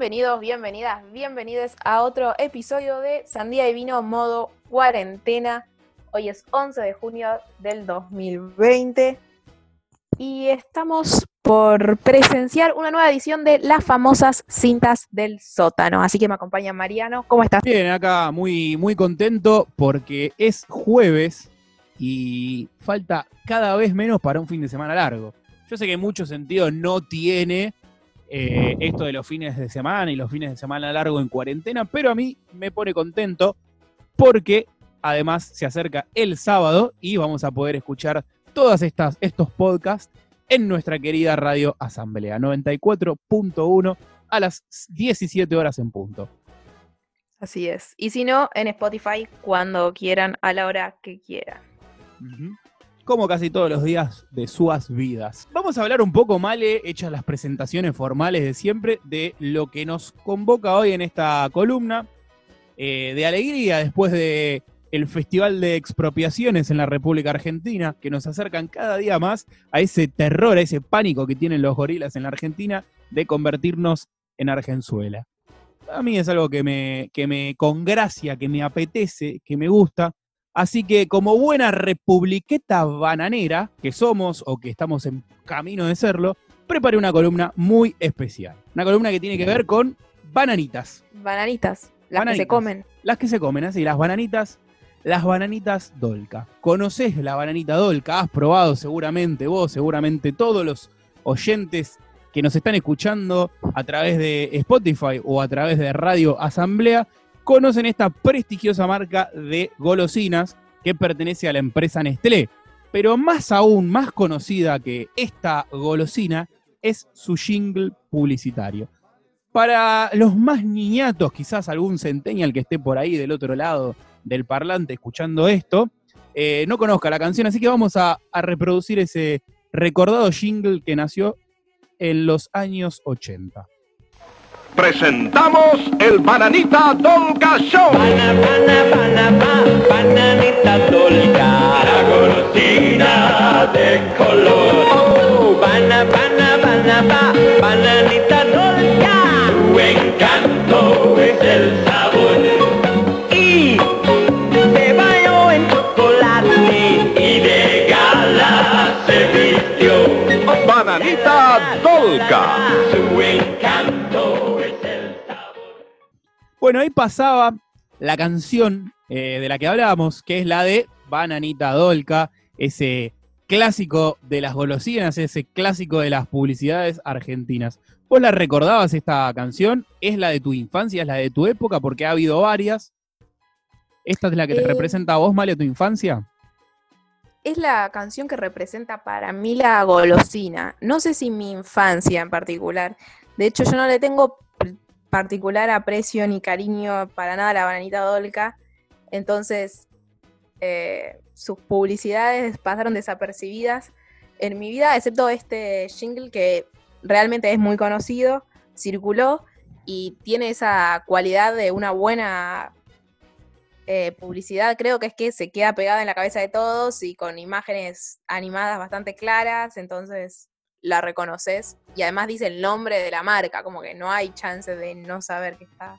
Bienvenidos, bienvenidas, bienvenidos a otro episodio de Sandía y Vino modo cuarentena. Hoy es 11 de junio del 2020 y estamos por presenciar una nueva edición de las famosas cintas del sótano. Así que me acompaña Mariano. ¿Cómo estás? Bien, acá muy, muy contento porque es jueves y falta cada vez menos para un fin de semana largo. Yo sé que mucho sentido no tiene eh, esto de los fines de semana y los fines de semana largo en cuarentena, pero a mí me pone contento porque además se acerca el sábado y vamos a poder escuchar todas estas estos podcasts en nuestra querida radio Asamblea 94.1 a las 17 horas en punto. Así es. Y si no, en Spotify cuando quieran, a la hora que quieran. Como casi todos los días de sus vidas. Vamos a hablar un poco, Male, hechas las presentaciones formales de siempre, de lo que nos convoca hoy en esta columna. eh, de alegría después de el Festival de Expropiaciones en la República Argentina, que nos acercan cada día más a ese terror, a ese pánico que tienen los gorilas en la Argentina de convertirnos en Argenzuela. A mí es algo que me, que me congracia, que me apetece, que me gusta. Así que como buena republiqueta bananera que somos o que estamos en camino de serlo, preparé una columna muy especial. Una columna que tiene que ver con bananitas. Bananitas, las que se comen. Las que se comen, así, las bananitas, las bananitas Dolca. ¿Conoces la bananita Dolca? Has probado seguramente vos, seguramente todos los oyentes que nos están escuchando a través de Spotify o a través de Radio Asamblea, conocen esta prestigiosa marca de golosinas que pertenece a la empresa Nestlé. Pero más aún, más conocida que esta golosina es su jingle publicitario. Para los más niñatos, quizás algún centennial que esté por ahí del otro lado del parlante escuchando esto, eh, no conozca la canción, así que vamos a, a reproducir ese recordado jingle que nació en los años 80. Presentamos el Bananita Dolca Show. Bana, bana, bana, ba, bananita dolca, la golosina de color. Oh, bana, bana, bana, ba, bananita dolca, tu encanto es el sabor. Y de baño en chocolate y de gala se vistió. Bananita Dolca. Su encanto. Bueno, ahí pasaba la canción eh, de la que hablábamos, que es la de Bananita Dolca, ese clásico de las golosinas, ese clásico de las publicidades argentinas. ¿Vos la recordabas esta canción? ¿Es la de tu infancia? ¿Es la de tu época? Porque ha habido varias. ¿Esta es la que te Eh, representa a vos, Male, tu infancia? Es la canción que representa para mí la golosina. No sé si mi infancia en particular. De hecho, yo no le tengo particular aprecio ni cariño para nada a la bananita dolca. Entonces, eh, sus publicidades pasaron desapercibidas en mi vida, excepto este jingle que realmente es muy conocido, circuló y tiene esa cualidad de una buena eh, publicidad, creo que es que se queda pegada en la cabeza de todos y con imágenes animadas bastante claras, entonces la reconoces y además dice el nombre de la marca, como que no hay chance de no saber que está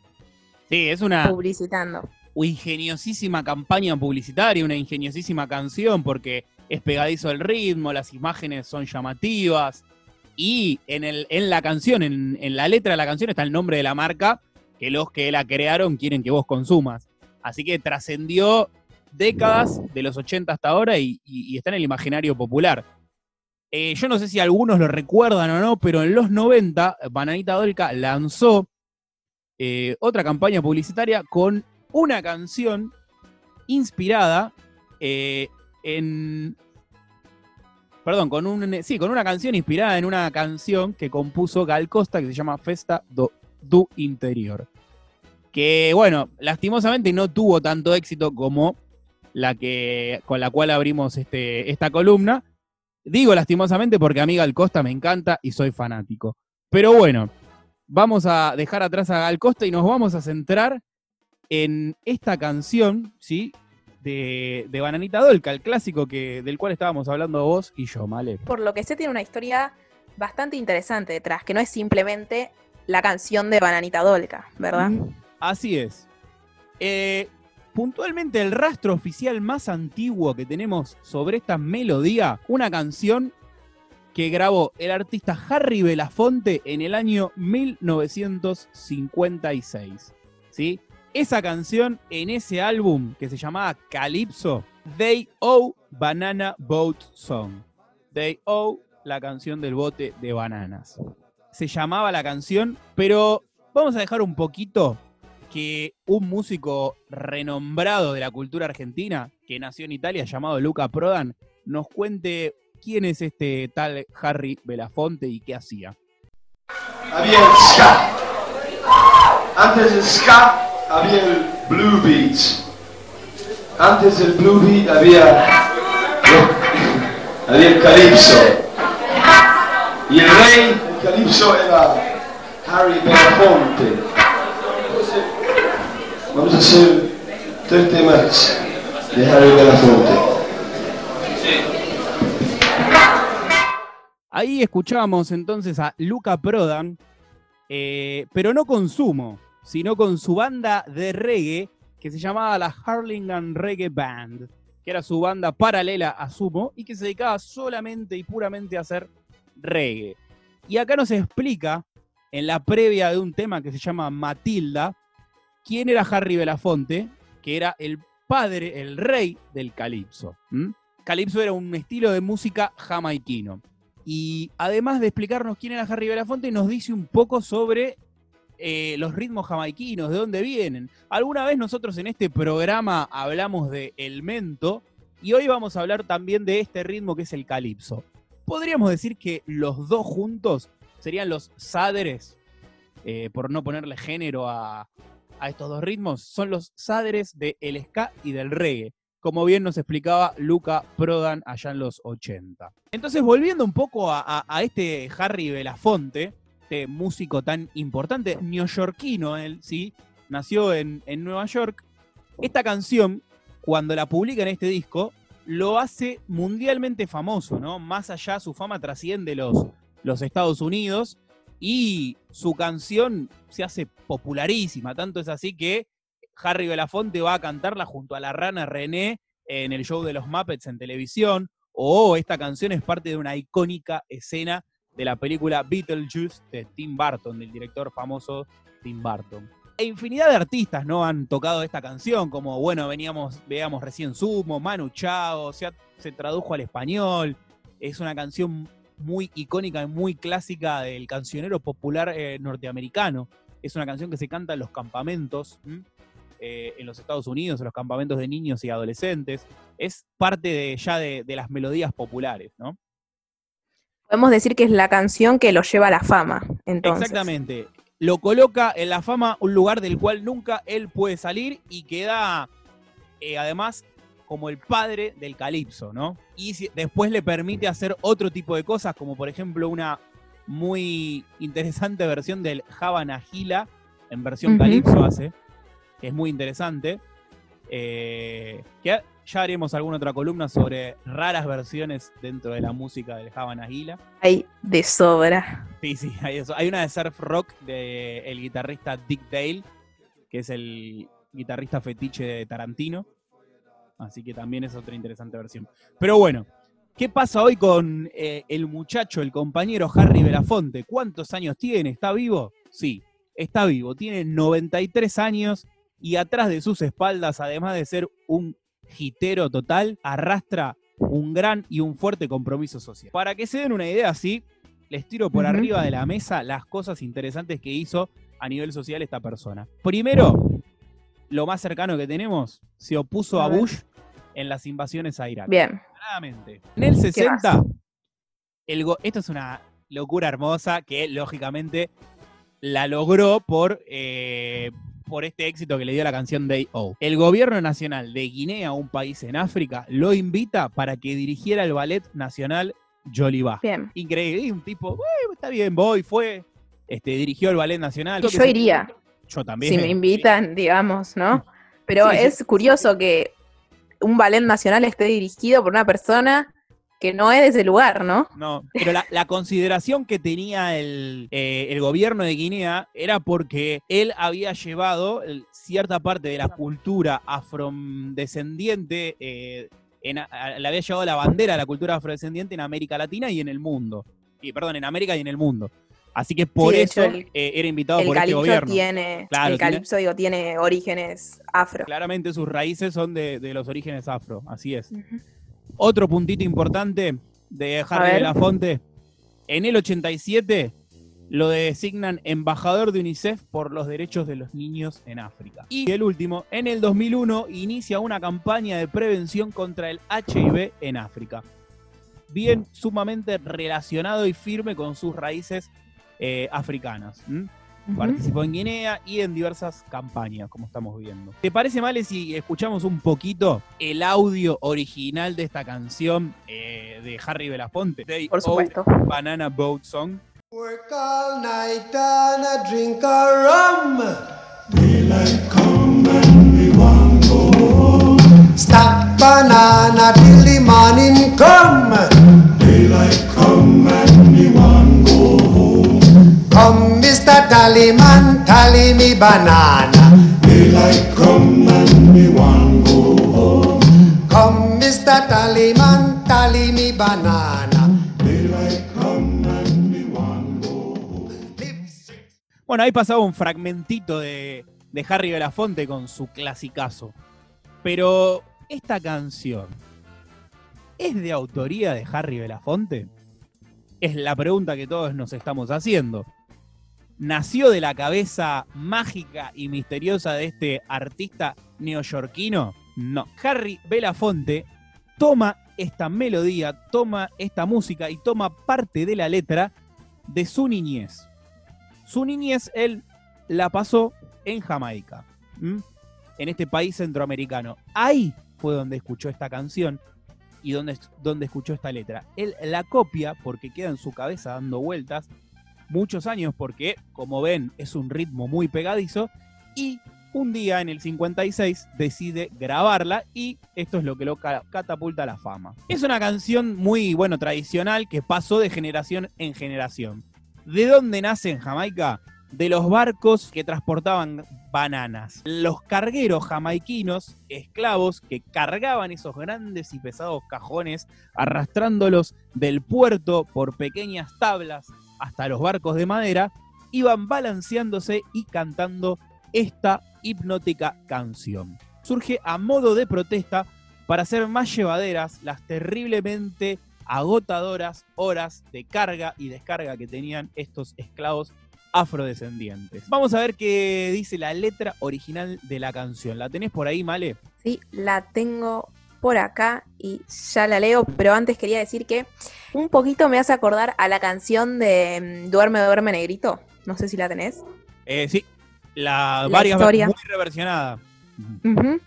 Sí, es una publicitando. ingeniosísima campaña publicitaria, una ingeniosísima canción, porque es pegadizo el ritmo, las imágenes son llamativas. Y en, el, en la canción, en, en la letra de la canción está el nombre de la marca que los que la crearon quieren que vos consumas. Así que trascendió décadas de los 80 hasta ahora y, y- y está en el imaginario popular. Eh, yo no sé si algunos lo recuerdan o no, pero en los 90, Bananita Dolca lanzó eh, otra campaña publicitaria con una canción inspirada eh, en. Perdón, con un. Sí, con una canción inspirada en una canción que compuso Gal Costa que se llama Festa do, do Interior. Que, bueno, lastimosamente no tuvo tanto éxito como la que. con la cual abrimos este, esta columna. Digo lastimosamente porque a mí Gal Costa me encanta y soy fanático. Pero bueno, vamos a dejar atrás a Gal Costa y nos vamos a centrar en esta canción, ¿sí? De, de Bananita Dolca, el clásico que, del cual estábamos hablando vos y yo, Male. Por lo que sé, tiene una historia bastante interesante detrás, que no es simplemente la canción de Bananita Dolca, ¿verdad? Así es. Eh, puntualmente el rastro oficial más antiguo que tenemos sobre esta melodía, una canción que grabó el artista Harry Belafonte en el año 1956. ¿sí? Esa canción en ese álbum que se llamaba Calypso, They Owe Banana Boat Song. They Owe la canción del bote de bananas. Se llamaba la canción, pero vamos a dejar un poquito que un músico renombrado de la cultura argentina, que nació en Italia, llamado Luca Prodan, nos cuente quién es este tal Harry Belafonte y qué hacía. Había el ska. Antes del ska había el blue beat. Antes del blue beat había, había el calipso. Y el rey del calipso era Harry Belafonte. Vamos a hacer tres temas de Harry Belafonte. Ahí escuchamos entonces a Luca Prodan, eh, pero no con Sumo, sino con su banda de reggae que se llamaba la Harlingham Reggae Band, que era su banda paralela a Sumo y que se dedicaba solamente y puramente a hacer reggae. Y acá nos explica, en la previa de un tema que se llama Matilda, quién era Harry Belafonte, que era el padre, el rey del calipso. Calipso era un estilo de música jamaiquino. Y además de explicarnos quién era Harry Belafonte, nos dice un poco sobre eh, los ritmos jamaiquinos, de dónde vienen. Alguna vez nosotros en este programa hablamos de el mento y hoy vamos a hablar también de este ritmo que es el calipso. Podríamos decir que los dos juntos serían los sadres, eh, por no ponerle género a, a estos dos ritmos, son los sadres del ska y del reggae como bien nos explicaba Luca Prodan allá en los 80. Entonces, volviendo un poco a este Harry Belafonte, este músico tan importante, neoyorquino él, ¿sí? Nació en, en Nueva York. Esta canción, cuando la publica en este disco, lo hace mundialmente famoso, ¿no? Más allá, su fama trasciende los, los Estados Unidos y su canción se hace popularísima. Tanto es así que Harry Belafonte va a cantarla junto a la rana René en el show de los Muppets en televisión. O esta canción es parte de una icónica escena de la película Beetlejuice de Tim Burton, del director famoso Tim Burton. E infinidad de artistas no han tocado esta canción, como bueno, veníamos, veíamos recién Sumo, Manu Chao, se, tradujo al español. Es una canción muy icónica y muy clásica del cancionero popular eh, norteamericano. Es una canción que se canta en los campamentos, eh, en los Estados Unidos, en los campamentos de niños y adolescentes. Es parte de, ya de, de las melodías populares, ¿no? Podemos decir que es la canción que lo lleva a la fama, entonces. Exactamente. Lo coloca en la fama un lugar del cual nunca él puede salir y queda eh, además como el padre del calipso, ¿no? Y si- después le permite hacer otro tipo de cosas, como por ejemplo una muy interesante versión del Havana Gila, en versión calipso hace, que es muy interesante. Eh, que ya haremos alguna otra columna sobre raras versiones dentro de la música del Havana Gila. Hay de sobra. Sí, sí, hay eso. Hay una de surf rock del guitarrista Dick Dale, que es el guitarrista fetiche de Tarantino. Así que también es otra interesante versión. Pero bueno, ¿qué pasa hoy con eh, el muchacho, el compañero Harry Belafonte? ¿Cuántos años tiene? ¿Está vivo? Sí, está vivo. Tiene 93 años y atrás de sus espaldas, además de ser un hitero total, arrastra un gran y un fuerte compromiso social. Para que se den una idea así, les tiro por arriba de la mesa las cosas interesantes que hizo a nivel social esta persona. Primero, lo más cercano que tenemos, se opuso A. Bush en las invasiones a Irak. Bien. Claramente. En el ¿Qué 60, el go- esto es una locura hermosa que lógicamente la logró por, eh, por este éxito que le dio la canción Day O. El gobierno nacional de Guinea, un país en África, lo invita para que dirigiera el ballet nacional Joliba. Bien. Increíble, un tipo, "Bueno, está bien, voy, fue, este, dirigió el ballet nacional. Yo iría. Yo también. Si me invitan, digamos, ¿no? Pero Sí, sí. es curioso que un ballet nacional esté dirigido por una persona que no es de ese lugar, ¿no? No, pero la, consideración que tenía el, eh, el gobierno de Guinea era porque él había llevado cierta parte de la cultura afrodescendiente, eh, le había llevado la bandera de la cultura afrodescendiente en América Latina y en el mundo. Y, perdón, en América y en el mundo. Así que por Sí, de eso hecho, el- eh, era invitado el por este gobierno. tiene, Claro, el tiene- calipso, digo, tiene orígenes afro. Claramente sus raíces son de, de los orígenes afro, así es. Otro puntito importante de Harry ver. Belafonte. En el 87 lo designan embajador de UNICEF por los derechos de los niños en África. Y el último, en el 2001 inicia una campaña de prevención contra el HIV en África. Bien sumamente relacionado y firme con sus raíces eh, africanas. Participó en Guinea y en diversas campañas, como estamos viendo. ¿Te parece, Male, si escuchamos un poquito el audio original de esta canción eh, de Harry Belafonte? Day Por supuesto. Banana Boat Song. Work all night and a drink a rum. Stack banana till the morning come. Come, Mr. Tallyman, tally me banana. Come, Mr. Tallyman, tally me banana. Bueno, ahí pasaba un fragmentito de, de Harry Belafonte con su clasicazo. Pero, ¿esta canción es de autoría de Harry Belafonte? Es la pregunta que todos nos estamos haciendo. ¿Nació de la cabeza mágica y misteriosa de este artista neoyorquino? No. Harry Belafonte toma esta melodía, toma esta música y toma parte de la letra de su niñez. Su niñez él la pasó en Jamaica, en este país centroamericano. Ahí fue donde escuchó esta canción y donde, donde escuchó esta letra. Él la copia porque queda en su cabeza dando vueltas muchos años porque, como ven, es un ritmo muy pegadizo y un día en el 56 decide grabarla y esto es lo que lo ca- catapulta a la fama. Es una canción muy, bueno, tradicional que pasó de generación en generación. ¿De dónde nace en Jamaica? De los barcos que transportaban bananas. Los cargueros jamaiquinos, esclavos, que cargaban esos grandes y pesados cajones, arrastrándolos del puerto por pequeñas tablas hasta los barcos de madera, iban balanceándose y cantando esta hipnótica canción. Surge a modo de protesta para hacer más llevaderas las terriblemente agotadoras horas de carga y descarga que tenían estos esclavos afrodescendientes. Vamos a ver qué dice la letra original de la canción. ¿La tenés por ahí, Male? Sí, la tengo por acá y ya la leo, pero antes quería decir que un poquito me hace acordar a la canción de mm, Duerme, duerme, negrito. No sé si la tenés. Eh, sí, la, La varias historia. muy reversionada. Mm.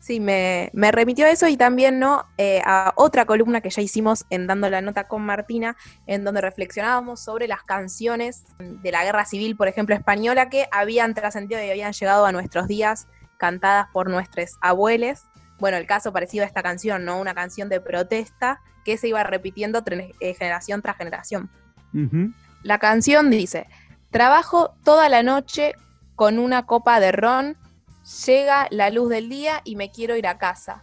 Sí, me, me remitió a eso y también ¿no? Eh, a otra columna que ya hicimos en Dando la Nota con Martina, en donde reflexionábamos sobre las canciones de la Guerra Civil, por ejemplo, española, que habían trascendido y habían llegado a nuestros días cantadas por nuestros abuelos. Bueno, el caso parecido a esta canción, ¿no? Una canción de protesta que se iba repitiendo eh, generación tras generación. La canción dice, trabajo toda la noche con una copa de ron, llega la luz del día y me quiero ir a casa.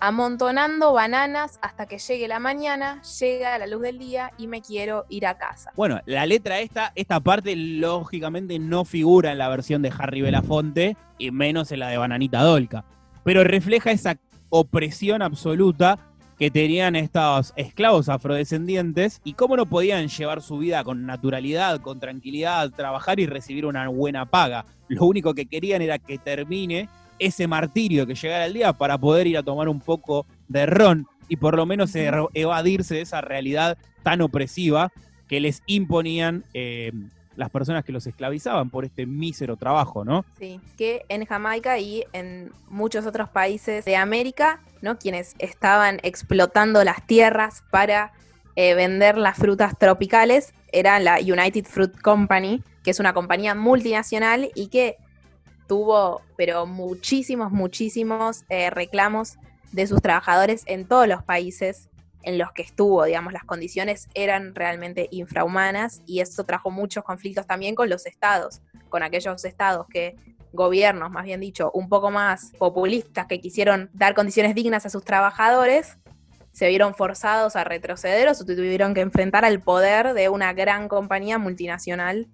Amontonando bananas hasta que llegue la mañana, llega la luz del día y me quiero ir a casa. Bueno, la letra esta, esta parte lógicamente no figura en la versión de Harry Belafonte y menos en la de Bananita Dolca. Pero refleja esa opresión absoluta que tenían estos esclavos afrodescendientes y cómo no podían llevar su vida con naturalidad, con tranquilidad, trabajar y recibir una buena paga. Lo único que querían era que termine ese martirio que llegara el día para poder ir a tomar un poco de ron y por lo menos evadirse de esa realidad tan opresiva que les imponían eh, las personas que los esclavizaban por este mísero trabajo, ¿no? Sí, que en Jamaica y en muchos otros países de América, ¿no? Quienes estaban explotando las tierras para eh, vender las frutas tropicales era la United Fruit Company, que es una compañía multinacional y que tuvo, pero muchísimos, muchísimos eh, reclamos de sus trabajadores en todos los países en los que estuvo, digamos, las condiciones eran realmente infrahumanas y eso trajo muchos conflictos también con los estados, con aquellos estados que gobiernos, más bien dicho, un poco más populistas que quisieron dar condiciones dignas a sus trabajadores, se vieron forzados a retroceder o se tuvieron que enfrentar al poder de una gran compañía multinacional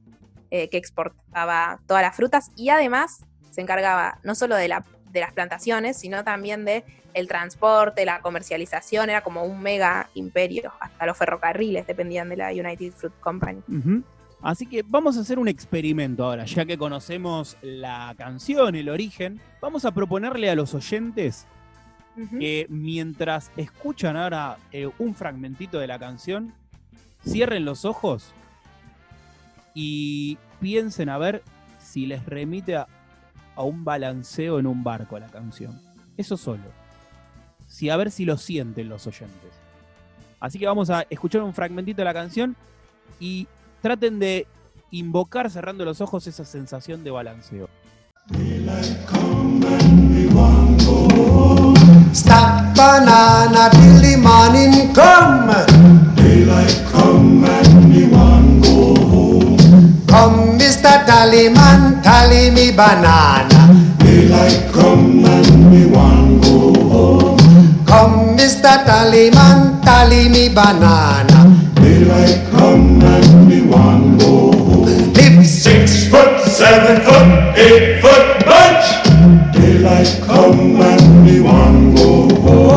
eh, que exportaba todas las frutas y además se encargaba no solo de, la, de las plantaciones, sino también de el transporte, la comercialización, era como un mega imperio, hasta los ferrocarriles dependían de la United Fruit Company. Así que vamos a hacer un experimento ahora, ya que conocemos la canción, el origen. Vamos a proponerle a los oyentes que mientras escuchan ahora eh, un fragmentito de la canción, cierren los ojos y piensen a ver si les remite a, a un balanceo en un barco la canción. Eso solo. Si a ver si lo sienten los oyentes. Así que vamos a escuchar un fragmentito de la canción y traten de invocar cerrando los ojos esa sensación de balanceo. Mr. Tallyman, tally me banana. Daylight come and me want go home. Come, Mr. Tallyman, tally me banana. Daylight come and me want go home. Live Six foot, seven foot, eight foot bunch. Daylight come and me one go home.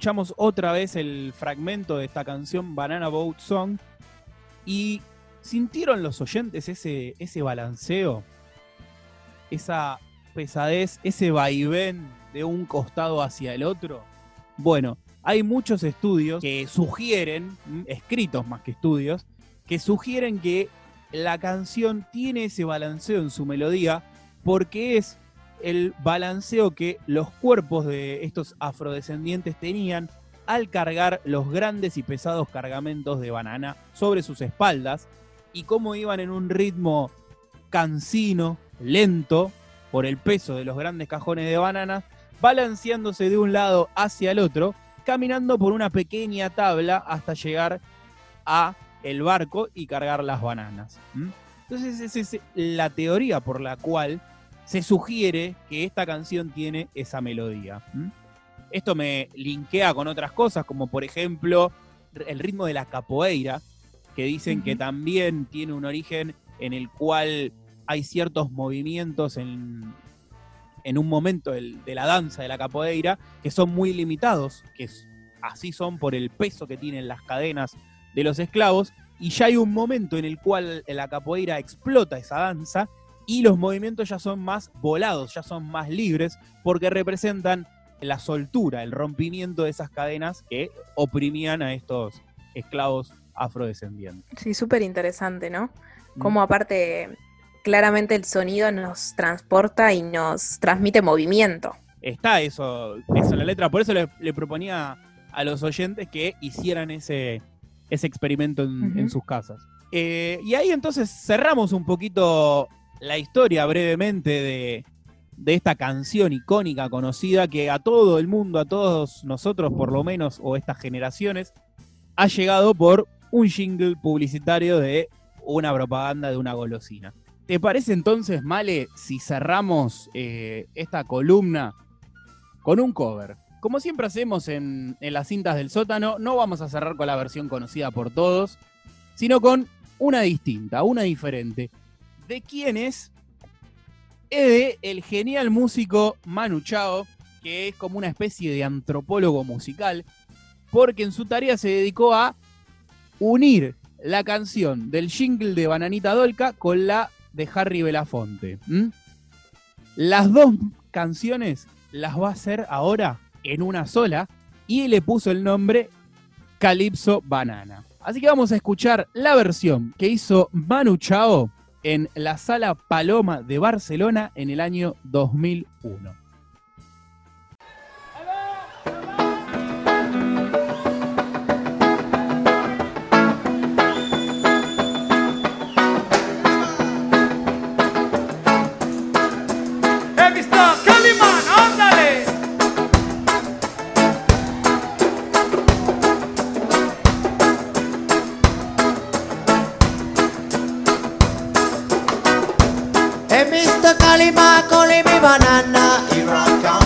Escuchamos otra vez el fragmento de esta canción Banana Boat Song. ¿Y sintieron los oyentes ese, ese balanceo? Esa pesadez, ese vaivén de un costado hacia el otro. Bueno, hay muchos estudios que sugieren, mm, escritos más que estudios, que sugieren que la canción tiene ese balanceo en su melodía porque es el balanceo que los cuerpos de estos afrodescendientes tenían al cargar los grandes y pesados cargamentos de banana sobre sus espaldas y cómo iban en un ritmo cansino, lento, por el peso de los grandes cajones de banana, balanceándose de un lado hacia el otro, caminando por una pequeña tabla hasta llegar a el barco y cargar las bananas. Entonces esa es la teoría por la cual se sugiere que esta canción tiene esa melodía. Esto me linkea con otras cosas, como por ejemplo el ritmo de la capoeira, que dicen que también tiene un origen en el cual hay ciertos movimientos en, en un momento de la danza de la capoeira que son muy limitados, que es- así son por el peso que tienen las cadenas de los esclavos, y ya hay un momento en el cual la capoeira explota esa danza y los movimientos ya son más volados, ya son más libres, porque representan la soltura, el rompimiento de esas cadenas que oprimían a estos esclavos afrodescendientes. Sí, súper interesante, ¿no? Mm. Como aparte, claramente el sonido nos transporta y nos transmite movimiento. Está eso, eso en la letra, por eso le, le proponía a los oyentes que hicieran ese, ese experimento en sus casas. Eh, y ahí entonces cerramos un poquito la historia brevemente de, de esta canción icónica, conocida, que a todo el mundo, a todos nosotros por lo menos, o estas generaciones, ha llegado por un jingle publicitario de una propaganda de una golosina. ¿Te parece entonces, Male, si cerramos eh, esta columna con un cover? Como siempre hacemos en, en las cintas del sótano, no vamos a cerrar con la versión conocida por todos, sino con una distinta, una diferente. ¿De quién es? Es de el genial músico Manu Chao, que es como una especie de antropólogo musical, porque en su tarea se dedicó a unir la canción del jingle de Bananita Dolca con la de Harry Belafonte. Las dos canciones las va a hacer ahora en una sola y le puso el nombre Calypso Banana. Así que vamos a escuchar la versión que hizo Manu Chao en la Sala Paloma de Barcelona en el año 2001. Cristo, Kalima, me Banana, Iran,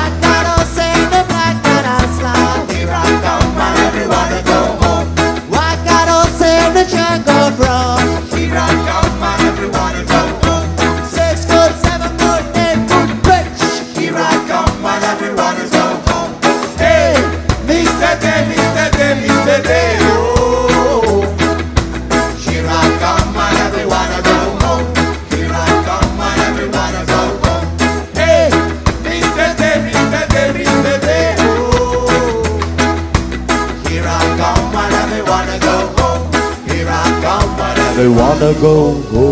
What gotta go, go.